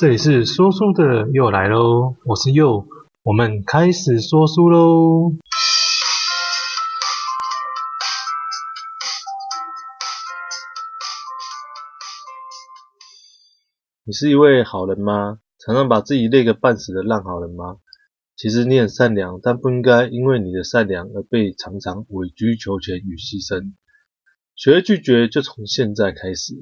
这里是说书的又来喽，我是又，我们开始说书喽。你是一位好人吗？常常把自己累个半死的烂好人吗？其实你很善良，但不应该因为你的善良而被常常委曲求全与牺牲。学会拒绝，就从现在开始。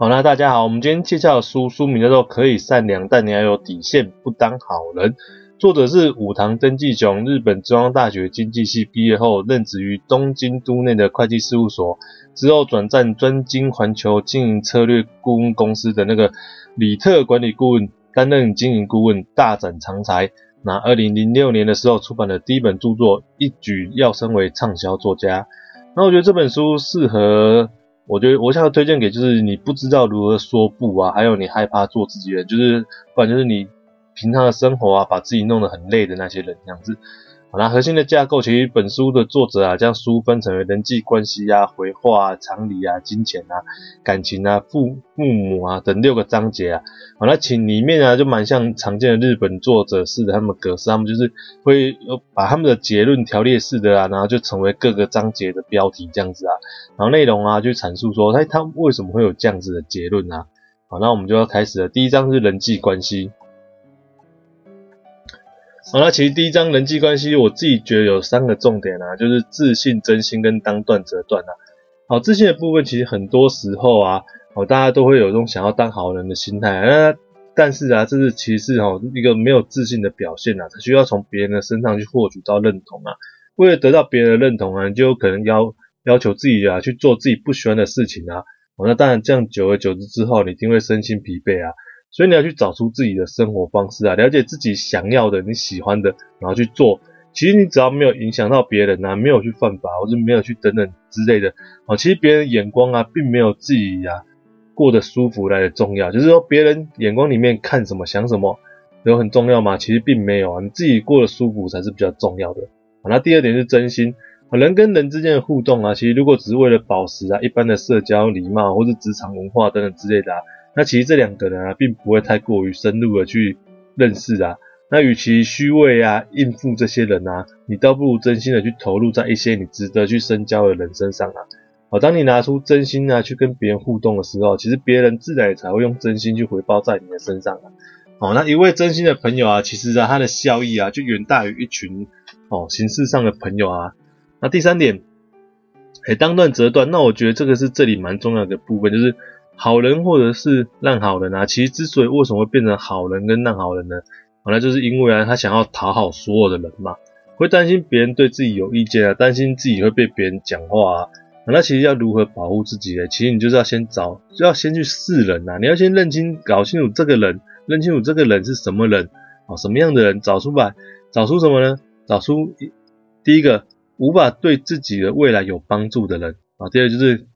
好，那大家好，我们今天介绍的书，书名叫做《可以善良，但你要有底线，不当好人》。作者是武堂登纪雄，日本中央大学经济系毕业后，任职于东京都内的会计事务所，之后转战专精环球经营策略顾问公司的那个里特管理顾问，担任经营顾问，大展长才。那二零零六年的时候出版的第一本著作，一举要升为畅销作家。那我觉得这本书适合，我觉得我想要推荐给就是你不知道如何说不啊，还有你害怕做自己人，就是不然就是你平常的生活啊，把自己弄得很累的那些人这样子。好啦，核心的架构其实本书的作者啊，将书分成为人际关系啊、回话啊、常理啊、金钱啊、感情啊、父父母啊等六个章节啊。好，那其里面啊就蛮像常见的日本作者式的他们格式，他们就是会把他们的结论条列式的啊，然后就成为各个章节的标题这样子啊，然后内容啊就阐述说，哎，他为什么会有这样子的结论啊？好，那我们就要开始了。第一章是人际关系。好，那其实第一章人际关系，我自己觉得有三个重点啊，就是自信、真心跟当断则断啊。好，自信的部分其实很多时候啊，好，大家都会有这种想要当好人的心态，那但是啊，这是其实是哈一个没有自信的表现啊，他需要从别人的身上去获取到认同啊。为了得到别人的认同啊，你就有可能要要求自己啊去做自己不喜欢的事情啊。好，那当然这样久而久之之后，你一定会身心疲惫啊。所以你要去找出自己的生活方式啊，了解自己想要的、你喜欢的，然后去做。其实你只要没有影响到别人啊，没有去犯法，或者没有去等等之类的，哦，其实别人眼光啊，并没有自己啊过得舒服来的重要。就是说，别人眼光里面看什么、想什么，有很重要吗？其实并没有啊，你自己过得舒服才是比较重要的。好，那第二点是真心。人跟人之间的互动啊，其实如果只是为了保持啊一般的社交礼貌，或是职场文化等等之类的啊。那其实这两个人啊，并不会太过于深入的去认识啊。那与其虚伪啊应付这些人啊，你倒不如真心的去投入在一些你值得去深交的人身上啊。好，当你拿出真心啊去跟别人互动的时候，其实别人自然也才会用真心去回报在你的身上啊。好，那一位真心的朋友啊，其实啊他的效益啊就远大于一群哦形式上的朋友啊。那第三点，哎，当断则断。那我觉得这个是这里蛮重要的部分，就是。好人或者是烂好人啊，其实之所以为什么会变成好人跟烂好人呢？那就是因为啊，他想要讨好所有的人嘛，会担心别人对自己有意见啊，担心自己会被别人讲话啊。那其实要如何保护自己呢？其实你就是要先找，就要先去识人啊，你要先认清、搞清楚这个人，认清楚这个人是什么人啊，什么样的人，找出来，找出什么呢？找出一第一个无法对自己的未来有帮助的人啊，第二就是。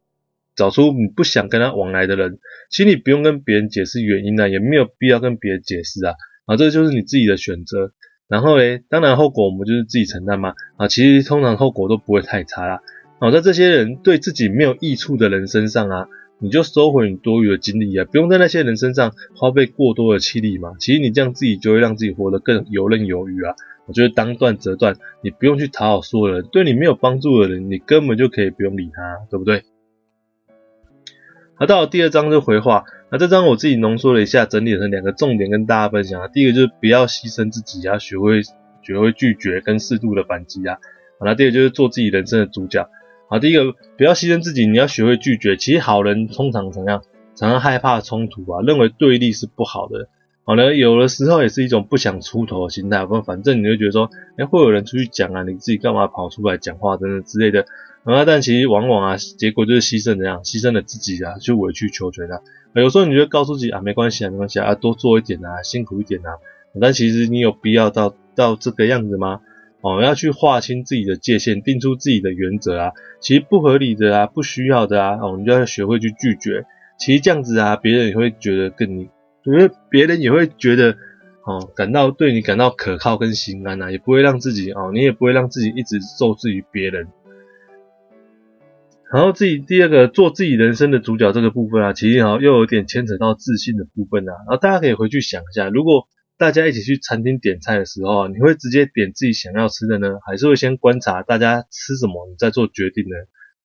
找出你不想跟他往来的人，其实你不用跟别人解释原因啊，也没有必要跟别人解释啊，啊，这就是你自己的选择。然后诶，当然后果我们就是自己承担嘛，啊，其实通常后果都不会太差啦。好，在这些人对自己没有益处的人身上啊，你就收回你多余的精力啊，不用在那些人身上花费过多的气力嘛。其实你这样自己就会让自己活得更游刃有余啊。我觉得当断则断，你不用去讨好所有人，对你没有帮助的人，你根本就可以不用理他，对不对？那到了第二章就回话，那这章我自己浓缩了一下，整理成两个重点跟大家分享啊。第一个就是不要牺牲自己，要学会学会拒绝跟适度的反击啊。好，那第二个就是做自己人生的主角。好，第一个不要牺牲自己，你要学会拒绝。其实好人通常怎样？常常害怕冲突啊，认为对立是不好的。好呢，有的时候也是一种不想出头的心态。不，反正你就觉得说，哎，会有人出去讲啊，你自己干嘛跑出来讲话等等之类的。啊，但其实往往啊，结果就是牺牲怎样，牺牲了自己啊，去委曲求全啊。有时候你就告诉自己啊，没关系啊，没关系啊，多做一点啊，辛苦一点啊。但其实你有必要到到这个样子吗？哦，要去划清自己的界限，定出自己的原则啊。其实不合理的啊，不需要的啊，哦，你就要学会去拒绝。其实这样子啊，别人也会觉得跟你，因为别人也会觉得哦，感到对你感到可靠跟心安啊，也不会让自己哦，你也不会让自己一直受制于别人。然后自己第二个做自己人生的主角这个部分啊，其实好又有点牵扯到自信的部分啊。然后大家可以回去想一下，如果大家一起去餐厅点菜的时候啊，你会直接点自己想要吃的呢，还是会先观察大家吃什么，你再做决定呢？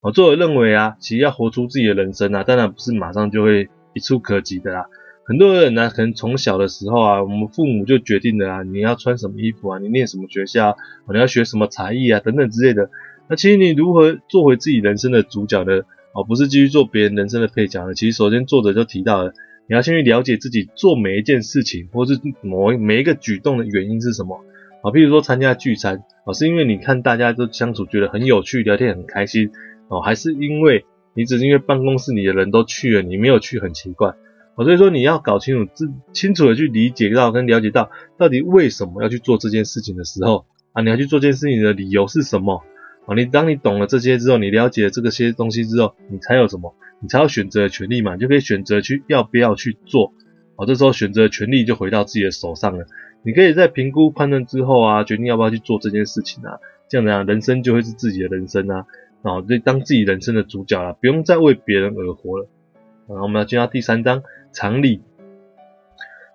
我作为认为啊，其实要活出自己的人生啊，当然不是马上就会一触可及的啦。很多人呢，可能从小的时候啊，我们父母就决定了啊，你要穿什么衣服啊，你念什么学校，你要学什么才艺啊，等等之类的。那其实你如何做回自己人生的主角呢？哦，不是继续做别人人生的配角呢？其实首先作者就提到了，你要先去了解自己做每一件事情，或是某每一个举动的原因是什么。啊，譬如说参加聚餐，啊，是因为你看大家都相处觉得很有趣，聊天很开心。哦，还是因为你只是因为办公室里的人都去了，你没有去很奇怪。所以说你要搞清楚，自清楚的去理解到跟了解到，到底为什么要去做这件事情的时候，啊，你要去做这件事情的理由是什么？哦，你当你懂了这些之后，你了解了这个些东西之后，你才有什么？你才有选择的权利嘛，你就可以选择去要不要去做。哦，这时候选择的权利就回到自己的手上了。你可以在评估判断之后啊，决定要不要去做这件事情啊，这样子啊，人生就会是自己的人生啊。啊，就当自己人生的主角了，不用再为别人而活了。然后，我们要进到第三章常理。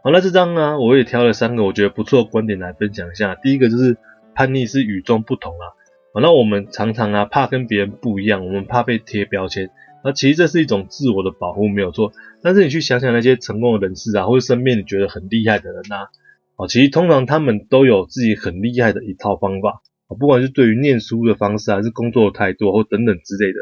好，那这章呢，我也挑了三个我觉得不错的观点来分享一下。第一个就是叛逆是与众不同啊。啊，那我们常常啊怕跟别人不一样，我们怕被贴标签。那其实这是一种自我的保护，没有错。但是你去想想那些成功的人士啊，或者身边你觉得很厉害的人啊，啊，其实通常他们都有自己很厉害的一套方法。不管是对于念书的方式，还是工作的态度，或等等之类的，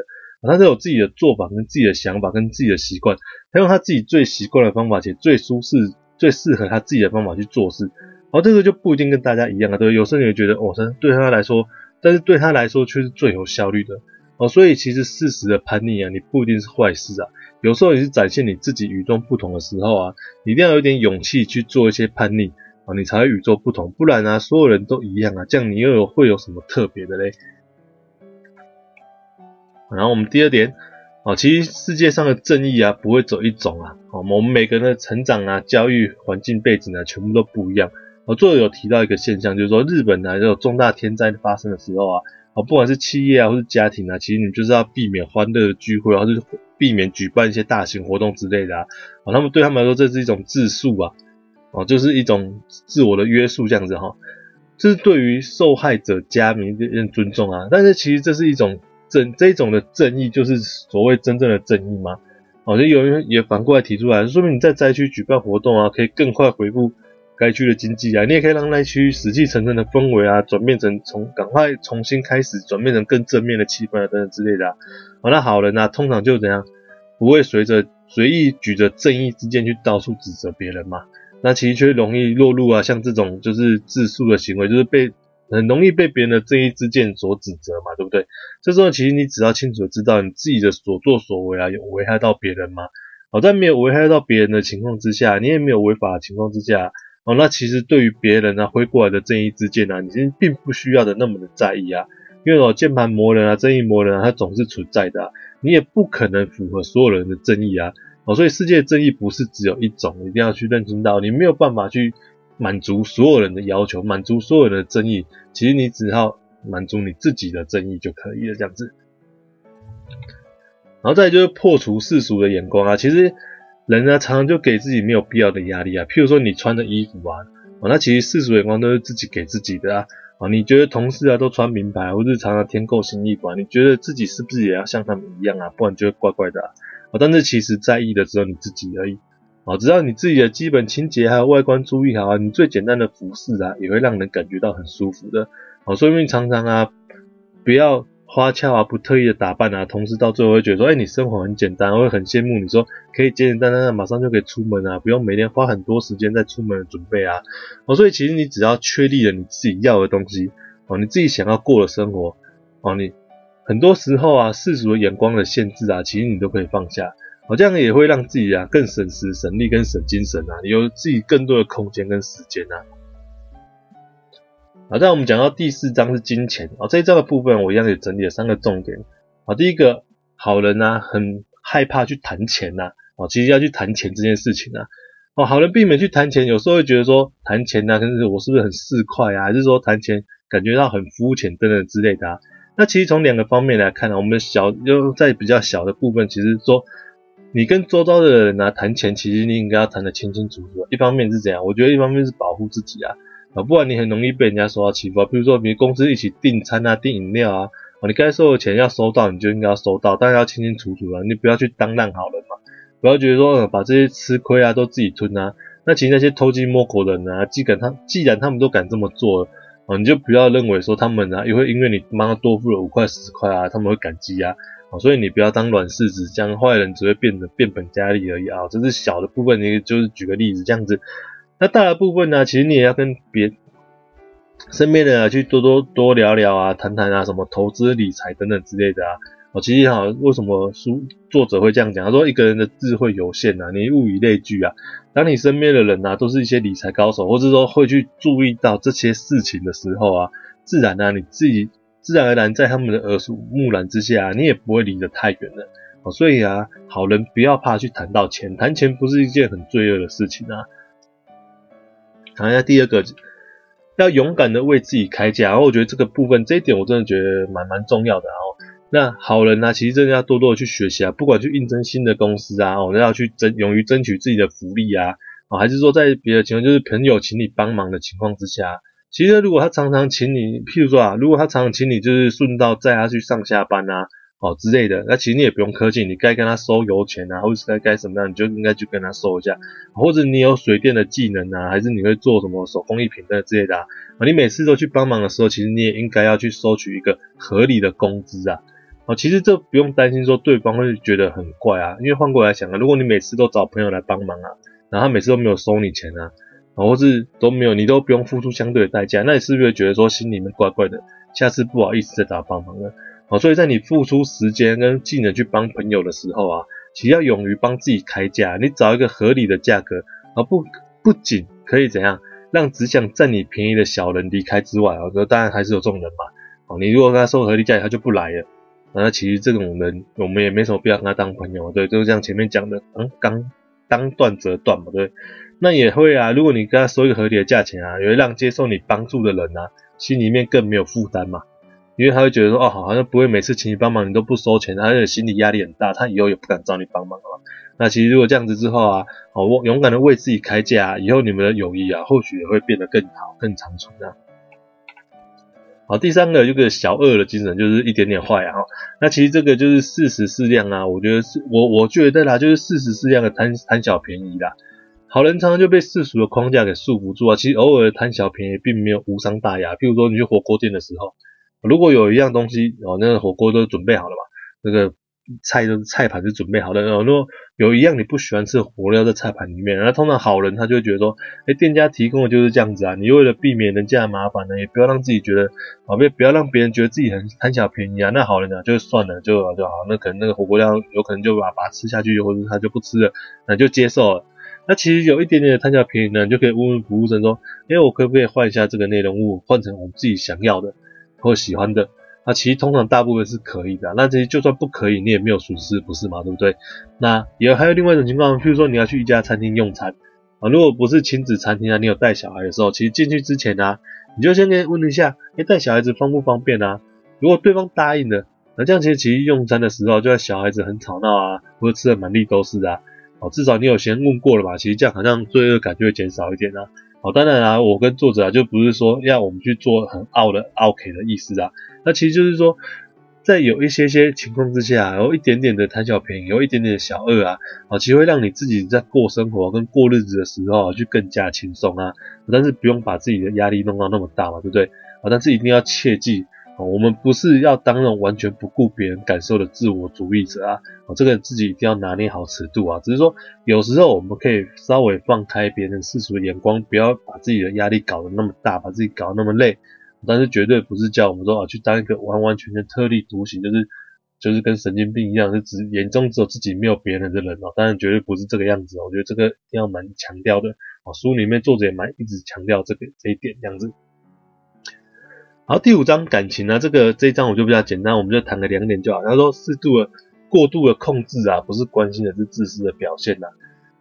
他都有自己的做法、跟自己的想法、跟自己的习惯，他用他自己最习惯的方法，且最舒适、最适合他自己的方法去做事。而这个就不一定跟大家一样啊，对，有时候你会觉得，哦，对他来说，但是对他来说却是最有效率的。哦，所以其实适时的叛逆啊，你不一定是坏事啊。有时候也是展现你自己与众不同的时候啊，你一定要有点勇气去做一些叛逆。啊，你才会与众不同，不然啊，所有人都一样啊，这样你又有会有什么特别的嘞？然后我们第二点，啊，其实世界上的正义啊，不会走一种啊，我们每个人的成长啊、教育环境背景啊，全部都不一样。我作者有提到一个现象，就是说日本啊，这种重大天灾发生的时候啊，啊，不管是企业啊，或是家庭啊，其实你就是要避免欢乐的聚会，或是避免举办一些大型活动之类的啊，啊，他们对他们来说，这是一种自述啊。哦，就是一种自我的约束这样子哈，这是对于受害者家民的尊重啊。但是其实这是一种正这种的正义，就是所谓真正的正义吗？哦，像有人也反过来提出来，说明你在灾区举办活动啊，可以更快恢复该区的经济啊，你也可以让那区死气沉沉的氛围啊，转变成从赶快重新开始，转变成更正面的气氛啊等等之类的啊。好，那好人啊，通常就怎样，不会随着随意举着正义之剑去到处指责别人嘛。那其实却容易落入啊，像这种就是自诉的行为，就是被很容易被别人的正义之剑所指责嘛，对不对？这时候其实你只要清楚知道你自己的所作所为啊，有危害到别人吗？好，在没有危害到别人的情况之下，你也没有违法的情况之下，哦，那其实对于别人啊挥过来的正义之剑啊，你其实并不需要的那么的在意啊，因为哦，键盘魔人啊，正义魔人啊，他总是存在的，你也不可能符合所有人的正义啊。哦，所以世界的正义不是只有一种，一定要去认清到，你没有办法去满足所有人的要求，满足所有人的正义，其实你只要满足你自己的正义就可以了，这样子。然后再来就是破除世俗的眼光啊，其实人呢常常就给自己没有必要的压力啊，譬如说你穿的衣服啊，哦，那其实世俗眼光都是自己给自己的啊，哦，你觉得同事啊都穿名牌，或日常啊添购新衣服啊，你觉得自己是不是也要像他们一样啊？不然就会怪怪的啊。但是其实在意的只有你自己而已。啊，只要你自己的基本清洁还有外观注意好啊，你最简单的服饰啊，也会让人感觉到很舒服的。好，所以你常常啊，不要花俏啊，不特意的打扮啊，同时到最后会觉得说，哎，你生活很简单，会很羡慕你说可以简简单单的马上就可以出门啊，不用每天花很多时间在出门的准备啊。哦，所以其实你只要确立了你自己要的东西，哦，你自己想要过的生活，哦，你。很多时候啊，世俗的眼光的限制啊，其实你都可以放下，好，这样也会让自己啊更省时省力跟省精神啊，有自己更多的空间跟时间啊。好，在我们讲到第四章是金钱啊，这一章的部分我一样也整理了三个重点啊。第一个，好人啊很害怕去谈钱呐，啊，其实要去谈钱这件事情啊，哦，好人避免去谈钱，有时候会觉得说谈钱呐，可是我是不是很市侩啊，还是说谈钱感觉到很肤浅等等之类的啊。那其实从两个方面来看呢，我们小又在比较小的部分，其实说你跟周遭的人啊谈钱，其实你应该要谈得清清楚楚。一方面是怎样？我觉得一方面是保护自己啊，啊，不然你很容易被人家受到欺负啊。比如说，你公司一起订餐啊、订饮料啊，你该收的钱要收到，你就应该要收到，但是要清清楚楚啊，你不要去当烂好人嘛，不要觉得说把这些吃亏啊都自己吞啊。那其实那些偷鸡摸狗的人啊，既敢他既然他们都敢这么做了。哦，你就不要认为说他们啊，也会因为你帮他多付了五块十块啊，他们会感激啊。哦，所以你不要当软柿子，这样坏人只会变得变本加厉而已啊。这是小的部分，你就是举个例子这样子。那大的部分呢，其实你也要跟别身边的人去多多多聊聊啊，谈谈啊，什么投资理财等等之类的啊。哦，其实哈，为什么书作者会这样讲？他说一个人的智慧有限啊，你物以类聚啊。当你身边的人啊，都是一些理财高手，或者说会去注意到这些事情的时候啊，自然呢、啊，你自己自然而然在他们的耳濡目染之下、你也不会离得太远了。哦，所以啊，好人不要怕去谈到钱，谈钱不是一件很罪恶的事情啊。谈一下第二个，要勇敢的为自己开价。然后我觉得这个部分这一点我真的觉得蛮蛮重要的啊。那好人啊，其实真的要多多去学习啊，不管去应征新的公司啊，哦，要去争，勇于争取自己的福利啊，哦，还是说在别的情况，就是朋友请你帮忙的情况之下，其实如果他常常请你，譬如说啊，如果他常常请你，就是顺道载他去上下班啊，哦之类的，那其实你也不用客气，你该跟他收油钱啊，或者是该该什么样，你就应该去跟他收一下，或者你有水电的技能啊，还是你会做什么手工艺品的之类的啊，你每次都去帮忙的时候，其实你也应该要去收取一个合理的工资啊。哦，其实这不用担心说对方会觉得很怪啊，因为换过来想啊，如果你每次都找朋友来帮忙啊，然后他每次都没有收你钱啊，或是都没有，你都不用付出相对的代价，那你是不是觉得说心里面怪怪的？下次不好意思再找帮忙了。哦，所以在你付出时间跟技能去帮朋友的时候啊，其实要勇于帮自己开价，你找一个合理的价格，而不不仅可以怎样让只想占你便宜的小人离开之外啊，当然还是有这种人嘛。哦，你如果跟他收合理价，他就不来了。那其实这种人，我们也没什么必要跟他当朋友，对，就像前面讲的，嗯，刚当断则断嘛，对。那也会啊，如果你跟他说一个合理的价钱啊，也会让接受你帮助的人啊，心里面更没有负担嘛，因为他会觉得说，哦，好像不会每次请你帮忙你都不收钱，他的心理压力很大，他以后也不敢找你帮忙了。那其实如果这样子之后啊，哦，勇敢的为自己开价，以后你们的友谊啊，或许也会变得更好、更长存啊。好，第三个这个小恶的精神，就是一点点坏啊。那其实这个就是适时适量啊。我觉得是我我觉得啦，就是适时适量的贪贪小便宜啦。好人常常就被世俗的框架给束缚住啊。其实偶尔贪小便宜并没有无伤大雅。譬如说你去火锅店的时候，如果有一样东西哦，那个火锅都准备好了嘛，那个。菜都是菜盘是准备好的，然后如果有一样你不喜欢吃的火料在菜盘里面，那通常好人他就会觉得说，哎，店家提供的就是这样子啊，你为了避免人家的麻烦呢，也不要让自己觉得，啊，别不要让别人觉得自己很贪小便宜啊，那好人呢就算了，就就好，那可能那个火锅料有可能就把把它吃下去，或者他就不吃了，那就接受了。那其实有一点点的贪小便宜呢，你就可以问问服务生说，哎，我可不可以换一下这个内容物，换成我自己想要的或喜欢的？那其实通常大部分是可以的，那这些就算不可以，你也没有损失，不是吗？对不对？那也还有另外一种情况，譬如说你要去一家餐厅用餐啊，如果不是亲子餐厅啊，你有带小孩的时候，其实进去之前啊，你就先跟问一下，哎，带小孩子方不方便啊？如果对方答应了，那这样其实其实用餐的时候，就算小孩子很吵闹啊，或者吃的满地都是啊，哦，至少你有先问过了吧？其实这样好像罪恶感就会减少一点啊。好，当然啊，我跟作者啊，就不是说要我们去做很傲的傲 K 的意思啊。那其实就是说，在有一些些情况之下，有一点点的贪小便宜，有一点点的小恶啊，啊，其实会让你自己在过生活跟过日子的时候啊，就更加轻松啊。但是不用把自己的压力弄到那么大嘛，对不对？啊，但是一定要切记。我们不是要当那种完全不顾别人感受的自我主义者啊！这个自己一定要拿捏好尺度啊。只是说，有时候我们可以稍微放开别人世俗的眼光，不要把自己的压力搞得那么大，把自己搞得那么累。但是绝对不是叫我们说啊，去当一个完完全全特立独行，就是就是跟神经病一样，就只眼中只有自己没有别人的人哦。当然绝对不是这个样子。我觉得这个要蛮强调的。哦，书里面作者也蛮一直强调这个这一点，这样子。好，第五章感情呢，这个这一章我就比较简单，我们就谈个两点就好。他说，适度的、过度的控制啊，不是关心的，是自私的表现呐。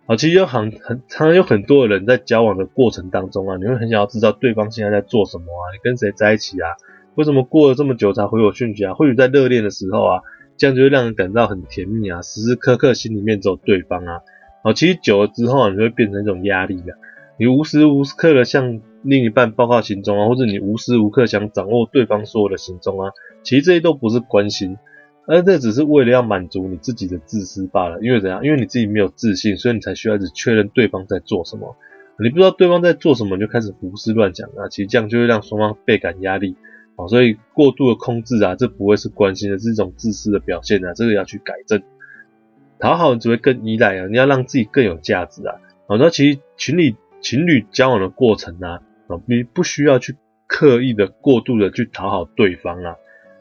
好，其实有很很常常有很多的人在交往的过程当中啊，你会很想要知道对方现在在做什么啊，你跟谁在一起啊，为什么过了这么久才回我讯息啊？或许在热恋的时候啊，这样就会让人感到很甜蜜啊，时时刻刻心里面只有对方啊。好，其实久了之后，啊你会变成一种压力啊。你无时无刻的向另一半报告行踪啊，或者你无时无刻想掌握对方所有的行踪啊，其实这些都不是关心，而这只是为了要满足你自己的自私罢了。因为怎样？因为你自己没有自信，所以你才需要一直确认对方在做什么。你不知道对方在做什么，你就开始胡思乱想啊，其实这样就会让双方倍感压力。好，所以过度的控制啊，这不会是关心的，是一种自私的表现啊，这个要去改正。讨好你只会更依赖啊，你要让自己更有价值啊。好，那其实群里情侣交往的过程啊，你不需要去刻意的过度的去讨好对方啊。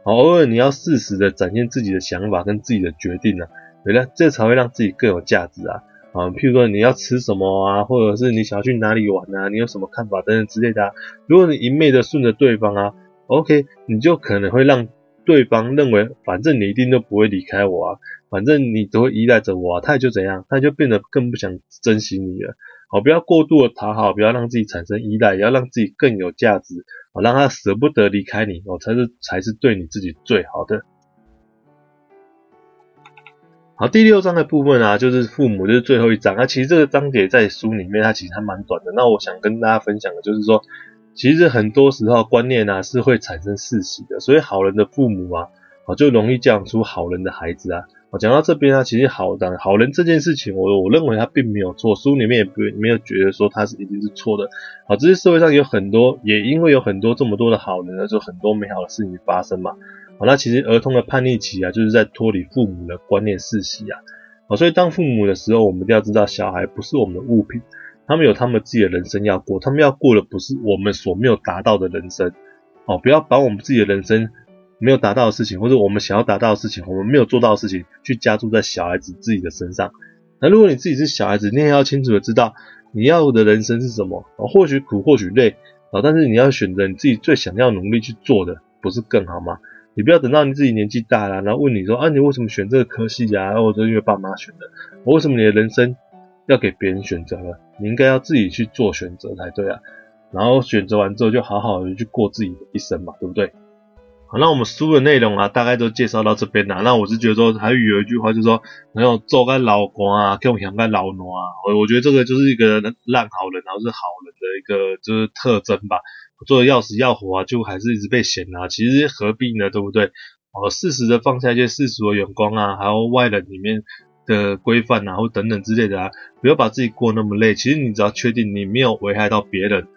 好，偶尔你要适时的展现自己的想法跟自己的决定啊，对了，这才会让自己更有价值啊。啊，譬如说你要吃什么啊，或者是你想要去哪里玩啊，你有什么看法等等之类的啊。如果你一昧的顺着对方啊，OK，你就可能会让对方认为，反正你一定都不会离开我啊，反正你都会依赖着我啊，他也就怎样，他就变得更不想珍惜你了。好，不要过度的讨好，不要让自己产生依赖，也要让自己更有价值，好，让他舍不得离开你，哦，才是才是对你自己最好的。好，第六章的部分啊，就是父母，就是最后一章。啊、其实这个章节在书里面，它其实还蛮短的。那我想跟大家分享的就是说，其实很多时候观念啊是会产生世袭的，所以好人的父母啊，就容易教养出好人的孩子啊。讲到这边啊，其实好的好人这件事情，我我认为他并没有错，书里面也不没有觉得说他是一定是错的。好，这些社会上有很多，也因为有很多这么多的好人呢，就很多美好的事情发生嘛。好，那其实儿童的叛逆期啊，就是在脱离父母的观念世袭啊。好，所以当父母的时候，我们一定要知道，小孩不是我们的物品，他们有他们自己的人生要过，他们要过的不是我们所没有达到的人生。哦，不要把我们自己的人生没有达到的事情，或者我们想要达到的事情，我们没有做到的事情，去加注在小孩子自己的身上。那如果你自己是小孩子，你也要清楚的知道你要的人生是什么。哦，或许苦，或许累，啊，但是你要选择你自己最想要努力去做的，不是更好吗？你不要等到你自己年纪大了，然后问你说啊，你为什么选这个科系啊？或者因为爸妈选的。我为什么你的人生要给别人选择了？你应该要自己去做选择才对啊。然后选择完之后，就好好的去过自己的一生嘛，对不对？好，那我们书的内容啊，大概都介绍到这边啦。那我是觉得说，还有一句话就是说，没有做个老官啊，给我们养个老奴啊。我我觉得这个就是一个烂好人，然后是好人的一个就是特征吧。做的要死要活啊，就还是一直被嫌啊，其实何必呢？对不对？哦，适时的放下一些世俗的眼光啊，还有外人里面的规范啊，或等等之类的啊，不要把自己过那么累。其实你只要确定你没有危害到别人，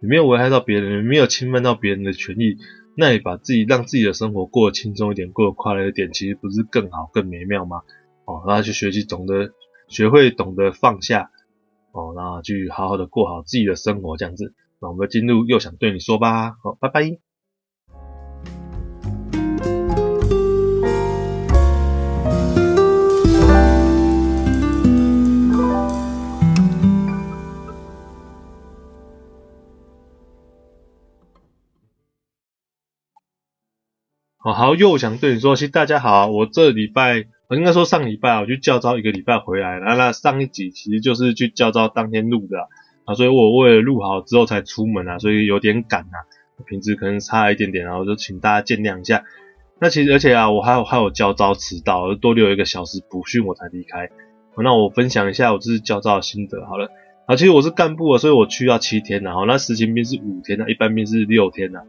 你没有危害到别人，你没有侵犯到别人的权益，那你把自己让自己的生活过得轻松一点，过得快乐一点，其实不是更好更美妙吗？哦，然后去学习懂得学会懂得放下，哦，然后去好好的过好自己的生活，这样子。那我们进入又想对你说吧，好，拜拜。好好，又想对你说，其实大家好，我这礼拜，我应该说上礼拜我去教招一个礼拜回来，那那上一集其实就是去教招当天录的。啊，所以我为了录好之后才出门啊，所以有点赶啊，品质可能差一点点，然后就请大家见谅一下。那其实而且啊，我还有还有教招迟到，多留一个小时补训我才离开。那我分享一下我这次教招的心得好了。啊，其实我是干部啊，所以我去要七天啊，那实勤兵是五天啊，一般兵是六天啊。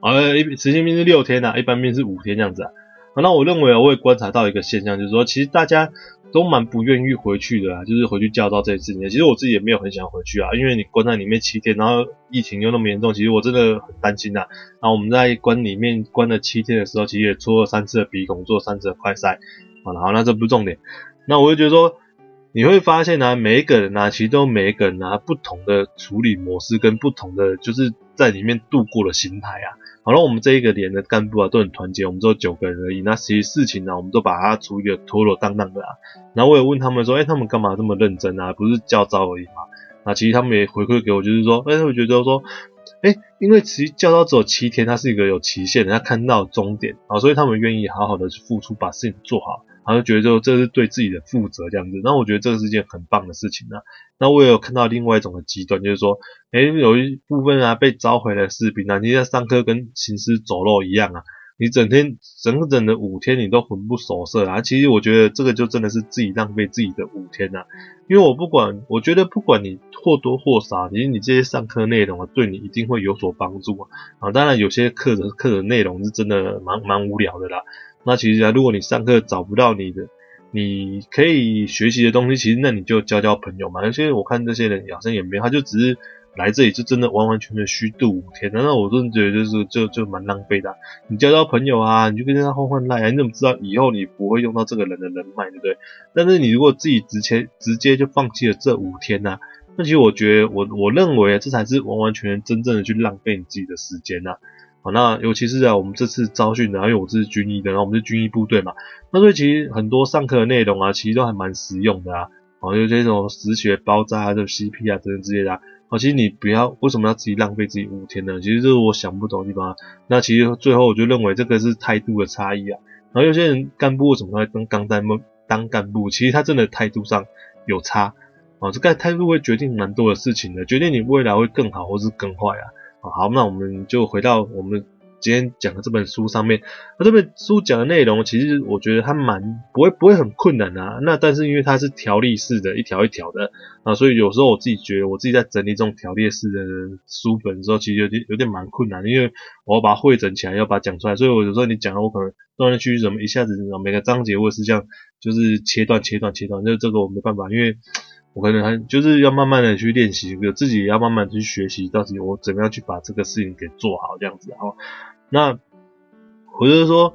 啊，实勤兵是六天啊，一般兵是五天这样子啊。那我认为啊，我也观察到一个现象，就是说其实大家。都蛮不愿意回去的啊，就是回去教召这一次。其实我自己也没有很想回去啊，因为你关在里面七天，然后疫情又那么严重，其实我真的很担心呐。然后我们在关里面关了七天的时候，其实也搓了三次的鼻孔，做了三次的快筛。好了，好，那这不是重点。那我就觉得说，你会发现呢，每一个人啊，其实都每一个人啊，不同的处理模式跟不同的就是在里面度过的心态啊。好了，我们这一个连的干部啊都很团结，我们只有九个人而已。那其实事情呢，我们都把它处理的妥妥当当的啊。然后我也问他们说，哎，他们干嘛这么认真啊？不是教招而已嘛？那其实他们也回馈给我，就是说，哎，我觉得说，哎，因为其实教招只有七天，它是一个有期限的，他看到终点啊，所以他们愿意好好的去付出，把事情做好。然后觉得就这是对自己的负责这样子。那我觉得这个是件很棒的事情啊。那我也有看到另外一种的极端，就是说，诶，有一部分啊被召回的士兵啊，你在上课跟行尸走肉一样啊。你整天整整的五天，你都魂不守舍啊！其实我觉得这个就真的是自己浪费自己的五天、啊。因为我不管，我觉得不管你或多或少，其实你这些上课内容啊，对你一定会有所帮助啊。啊，当然有些课的课的内容是真的蛮蛮无聊的啦。那其实啊，如果你上课找不到你的，你可以学习的东西，其实那你就交交朋友嘛。有些我看这些人好像也没有，他就只是。来这里就真的完完全全虚度五天，那我真的觉得就是就就蛮浪费的。你交交朋友啊，你就跟他换换赖啊，你怎么知道以后你不会用到这个人的人脉，对不对？但是你如果自己直接直接就放弃了这五天呐，那其实我觉得我我认为这才是完完全全真正的去浪费你自己的时间呐。好，那尤其是啊，我们这次招训的，因为我是军医的，然后我们是军医部队嘛，那所以其实很多上课的内容啊，其实都还蛮实用的啊。好，有些这种实学包扎啊，这种 CP 啊等等之类的啊。好，其实你不要为什么要自己浪费自己五天呢？其实这是我想不懂的地方。那其实最后我就认为这个是态度的差异啊。然后有些人干部为什么会当当干部当干部？其实他真的态度上有差啊。这个态度会决定蛮多的事情的，决定你未来会更好或是更坏啊。好，那我们就回到我们。今天讲的这本书上面，那这本书讲的内容，其实我觉得它蛮不会不会很困难啊。那但是因为它是条例式的，一条一条的啊，所以有时候我自己觉得，我自己在整理这种条例式的书本的时候，其实有点有点蛮困难，因为我要把它汇整起来，要把它讲出来。所以我有时候你讲了，我可能断来去怎么一下子每个章节或者是这样，就是切断切断切断，就这个我没办法，因为。我可能还就是要慢慢的去练习，有自己也要慢慢的去学习，到底我怎么样去把这个事情给做好这样子。然后，那我就是说，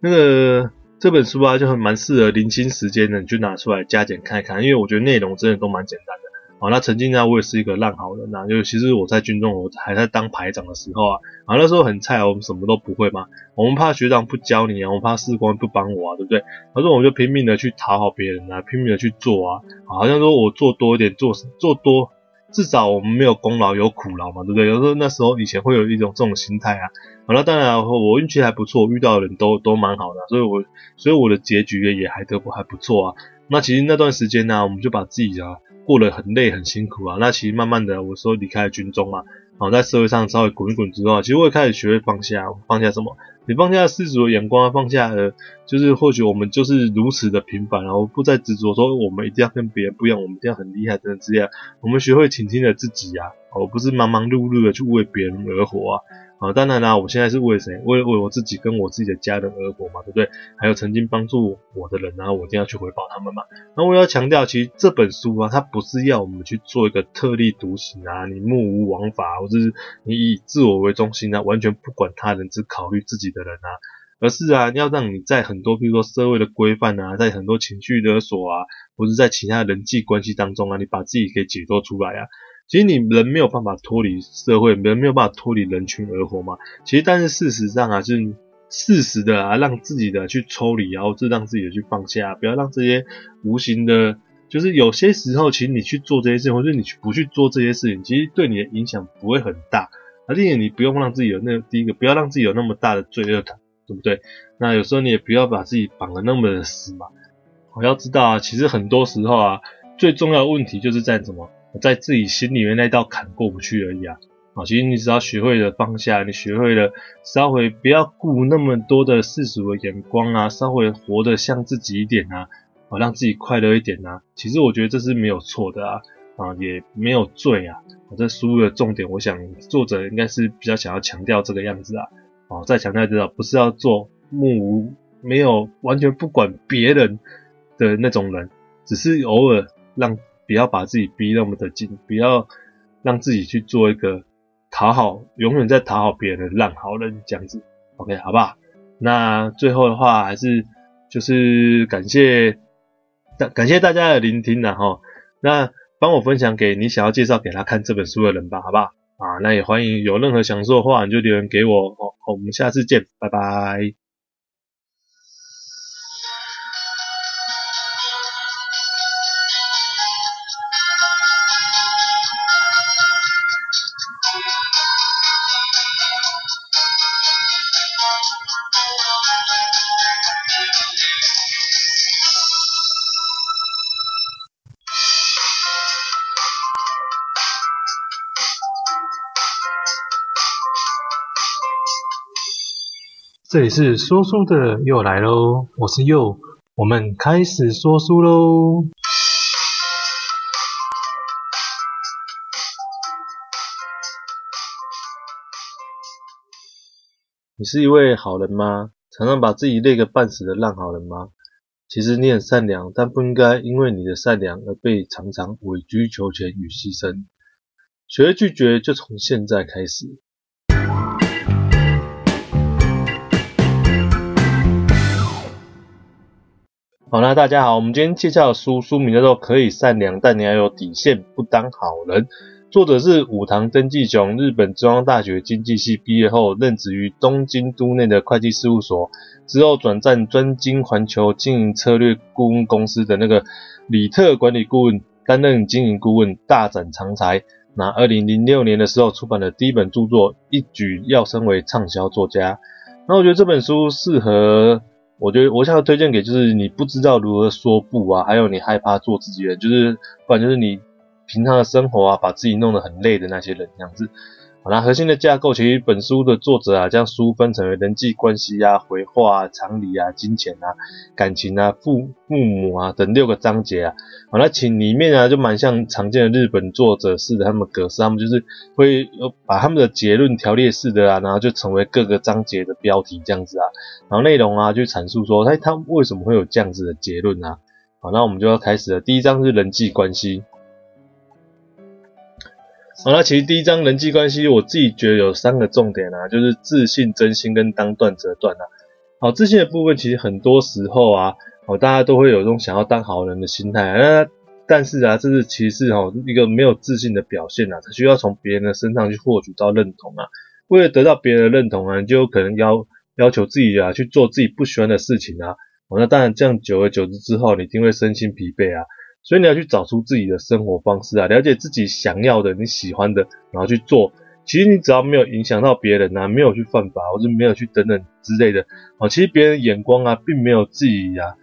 那个这本书啊，就很蛮适合零星时间的，你就拿出来加减看一看，因为我觉得内容真的都蛮简单的。好，那曾经呢，我也是一个烂好人呐，就其实我在军中，我还在当排长的时候啊，啊那时候很菜，我们什么都不会嘛，我们怕学长不教你啊，我们怕士官不帮我啊，对不对？他说我就拼命的去讨好别人啊，拼命的去做啊，好像说我做多一点，做做多，至少我们没有功劳有苦劳嘛，对不对？有时候那时候以前会有一种这种心态啊，好了，当然我运气还不错，遇到的人都都蛮好的，所以我所以我的结局也还得不还不错啊。那其实那段时间呢，我们就把自己啊。过得很累很辛苦啊，那其实慢慢的，我说离开了军中嘛，然后在社会上稍微滚一滚之后，其实我也开始学会放下，放下什么？你放下世俗的眼光，放下呃，就是或许我们就是如此的平凡，然后不再执着说我们一定要跟别人不一样，我们一定要很厉害等等之类，我们学会倾听了自己啊，而不是忙忙碌碌的去为别人而活啊。啊，当然啦，我现在是为谁？为为我自己跟我自己的家人而活嘛，对不对？还有曾经帮助我的人，然后我一定要去回报他们嘛。那我要强调，其实这本书啊，它不是要我们去做一个特立独行啊，你目无王法，或者是你以自我为中心啊，完全不管他人，只考虑自己的人啊，而是啊，要让你在很多，比如说社会的规范啊，在很多情绪勒索啊，或者在其他人际关系当中啊，你把自己给解脱出来啊。其实你人没有办法脱离社会，人没有办法脱离人群而活嘛。其实，但是事实上啊，就是适时的啊，让自己的去抽离，然后就让自己的去放下，不要让这些无形的，就是有些时候，其实你去做这些事情，或者你不去做这些事情，其实对你的影响不会很大。而且你不用让自己有那第一个，不要让自己有那么大的罪恶感，对不对？那有时候你也不要把自己绑得那么死嘛。我要知道啊，其实很多时候啊，最重要的问题就是在什么？在自己心里面那道坎过不去而已啊！啊，其实你只要学会了放下，你学会了稍微不要顾那么多的世俗的眼光啊，稍微活得像自己一点啊，啊，让自己快乐一点啊。其实我觉得这是没有错的啊，啊，也没有罪啊。我这书的重点，我想作者应该是比较想要强调这个样子啊。哦，再强调知道，不是要做目无没有完全不管别人的那种人，只是偶尔让。不要把自己逼那么的紧，不要让自己去做一个讨好，永远在讨好别人的烂好人这样子，OK，好不好？那最后的话还是就是感谢大感谢大家的聆听然后，那帮我分享给你想要介绍给他看这本书的人吧，好不好？啊，那也欢迎有任何想说的话你就留言给我，哦，我们下次见，拜拜。这里是说书的又来喽，我是又，我们开始说书喽。你是一位好人吗？常常把自己累个半死的烂好人吗？其实你很善良，但不应该因为你的善良而被常常委曲求全与牺牲。学会拒绝，就从现在开始。好，那大家好，我们今天介绍的书书名叫做《可以善良，但你要有底线，不当好人》。作者是武堂登纪雄，日本中央大学经济系毕业后，任职于东京都内的会计事务所，之后转战专精环球经营策略顾问公司的那个里特管理顾问，担任经营顾问，大展长才。那二零零六年的时候，出版的第一本著作，一举要升为畅销作家。那我觉得这本书适合。我觉得我想要推荐给就是你不知道如何说不啊，还有你害怕做自己的，就是不然就是你平常的生活啊，把自己弄得很累的那些人这样子。好啦，核心的架构其实本书的作者啊，将书分成为人际关系啊、回话啊、常理啊、金钱啊、感情啊、父父母啊等六个章节啊。好，那请里面啊就蛮像常见的日本作者式的他们格式，他们就是会把他们的结论条列式的啊，然后就成为各个章节的标题这样子啊，然后内容啊就阐述说，哎，他为什么会有这样子的结论啊？好，那我们就要开始了。第一章是人际关系。好，那其实第一章人际关系，我自己觉得有三个重点啊，就是自信、真心跟当断则断啊。好，自信的部分其实很多时候啊，哦，大家都会有一种想要当好人的心态啊，那但是啊，这是其实哦一个没有自信的表现啊，他需要从别人的身上去获取到认同啊。为了得到别人的认同啊，你就有可能要要求自己啊去做自己不喜欢的事情啊。哦，那当然这样久而久之之后，你一定会身心疲惫啊。所以你要去找出自己的生活方式啊，了解自己想要的、你喜欢的，然后去做。其实你只要没有影响到别人啊，没有去犯法，或者没有去等等之类的，啊，其实别人眼光啊，并没有自己、啊、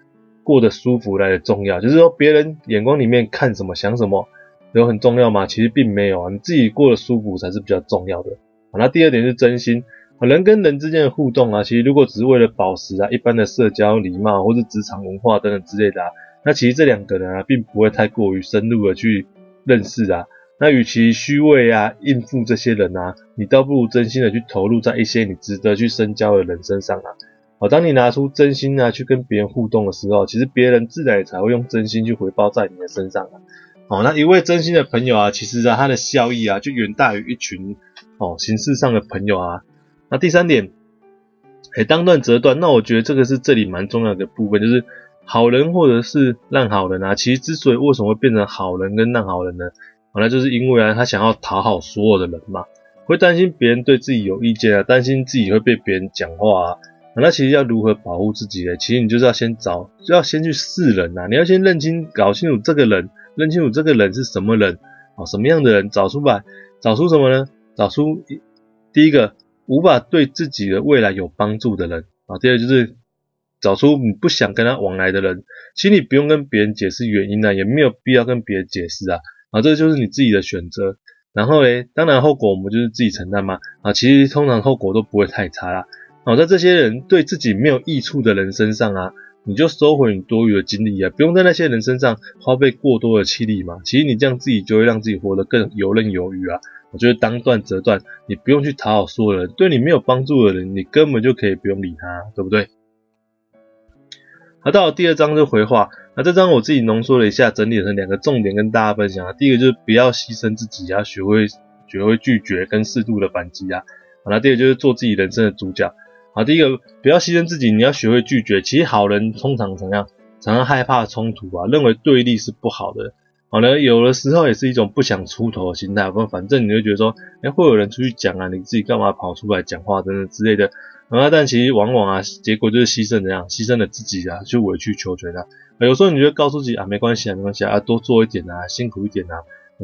过得舒服来的重要。就是说，别人眼光里面看什么、想什么，有很重要吗？其实并没有啊，你自己过得舒服才是比较重要的。好，那第二点是真心。人跟人之间的互动啊，其实如果只是为了保持啊一般的社交礼貌，或是职场文化等等之类的啊。那其实这两个人啊，并不会太过于深入的去认识啊。那与其虚伪啊应付这些人啊，你倒不如真心的去投入在一些你值得去深交的人身上啊。好，当你拿出真心啊去跟别人互动的时候，其实别人自然也才会用真心去回报在你的身上啊。好，那一位真心的朋友啊，其实啊他的效益啊就远大于一群哦形式上的朋友啊。那第三点，哎，当断则断。那我觉得这个是这里蛮重要的部分，就是。好人或者是烂好人啊，其实之所以为什么会变成好人跟烂好人呢？好，那就是因为啊，他想要讨好所有的人嘛，会担心别人对自己有意见啊，担心自己会被别人讲话啊。那其实要如何保护自己呢？其实你就是要先找，就要先去识人啊，你要先认清、搞清楚这个人，认清楚这个人是什么人，啊，什么样的人，找出来，找出什么呢？找出第一个无法对自己的未来有帮助的人啊，第二就是。找出你不想跟他往来的人，其实你不用跟别人解释原因啊，也没有必要跟别人解释啊，啊，这就是你自己的选择。然后诶，当然后果我们就是自己承担嘛，啊，其实通常后果都不会太差啦。啊，在这些人对自己没有益处的人身上啊，你就收回你多余的精力啊，不用在那些人身上花费过多的气力嘛。其实你这样自己就会让自己活得更游刃有余啊。我觉得当断则断，你不用去讨好所有人，对你没有帮助的人，你根本就可以不用理他，对不对？那到了第二章就回话，那这章我自己浓缩了一下，整理成两个重点跟大家分享啊。第一个就是不要牺牲自己啊，学会学会拒绝跟适度的反击啊。好，那第二个就是做自己人生的主角。好，第一个不要牺牲自己，你要学会拒绝。其实好人通常怎样？常常害怕冲突啊，认为对立是不好的。好呢，有的时候也是一种不想出头的心态。反正你会觉得说，哎，会有人出去讲啊，你自己干嘛跑出来讲话等等之类的。啊，但其实往往啊，结果就是牺牲怎样，牺牲了自己啊，去委曲求全啊。有时候你就告诉自己啊，没关系啊，没关系啊，多做一点啊，辛苦一点啊。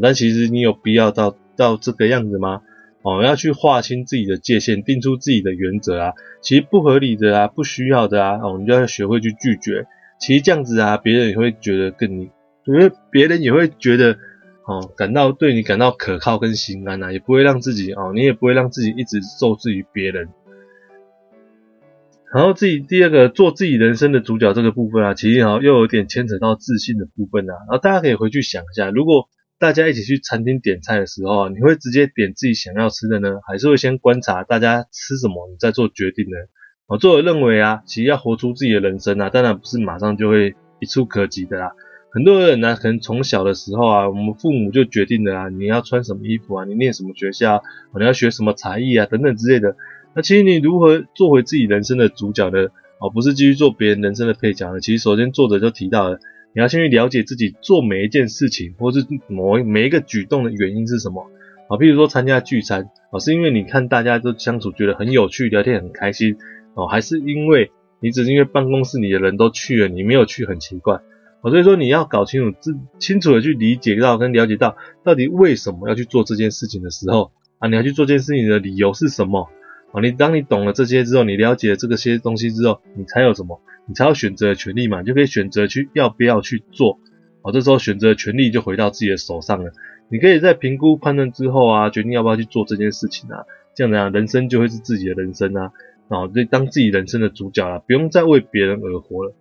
但其实你有必要到到这个样子吗？哦，要去划清自己的界限，定出自己的原则啊。其实不合理的啊，不需要的啊，哦，你就要学会去拒绝。其实这样子啊，别人也会觉得更，因为别人也会觉得哦，感到对你感到可靠跟心安啊，也不会让自己哦，你也不会让自己一直受制于别人。然后自己第二个做自己人生的主角这个部分啊，其实好又有点牵扯到自信的部分啊。然后大家可以回去想一下，如果大家一起去餐厅点菜的时候啊，你会直接点自己想要吃的呢，还是会先观察大家吃什么，你再做决定呢？我作为认为啊，其实要活出自己的人生啊，当然不是马上就会一触可及的啦。很多人呢，可能从小的时候啊，我们父母就决定了啊，你要穿什么衣服啊，你念什么学校，啊你要学什么才艺啊，等等之类的。那其实你如何做回自己人生的主角呢？哦，不是继续做别人人生的配角呢？其实首先作者就提到了，你要先去了解自己做每一件事情，或是某一每一个举动的原因是什么啊？譬如说参加聚餐啊，是因为你看大家都相处觉得很有趣，聊天很开心哦，还是因为你只是因为办公室里的人都去了，你没有去很奇怪哦？所以说你要搞清楚自清楚的去理解到跟了解到到底为什么要去做这件事情的时候啊，你要去做这件事情的理由是什么？啊，你当你懂了这些之后，你了解了这个些东西之后，你才有什么？你才有选择的权利嘛，你就可以选择去要不要去做。啊，这时候选择的权利就回到自己的手上了。你可以在评估判断之后啊，决定要不要去做这件事情啊。这样子啊，人生就会是自己的人生啊。啊，就当自己人生的主角了，不用再为别人而活了。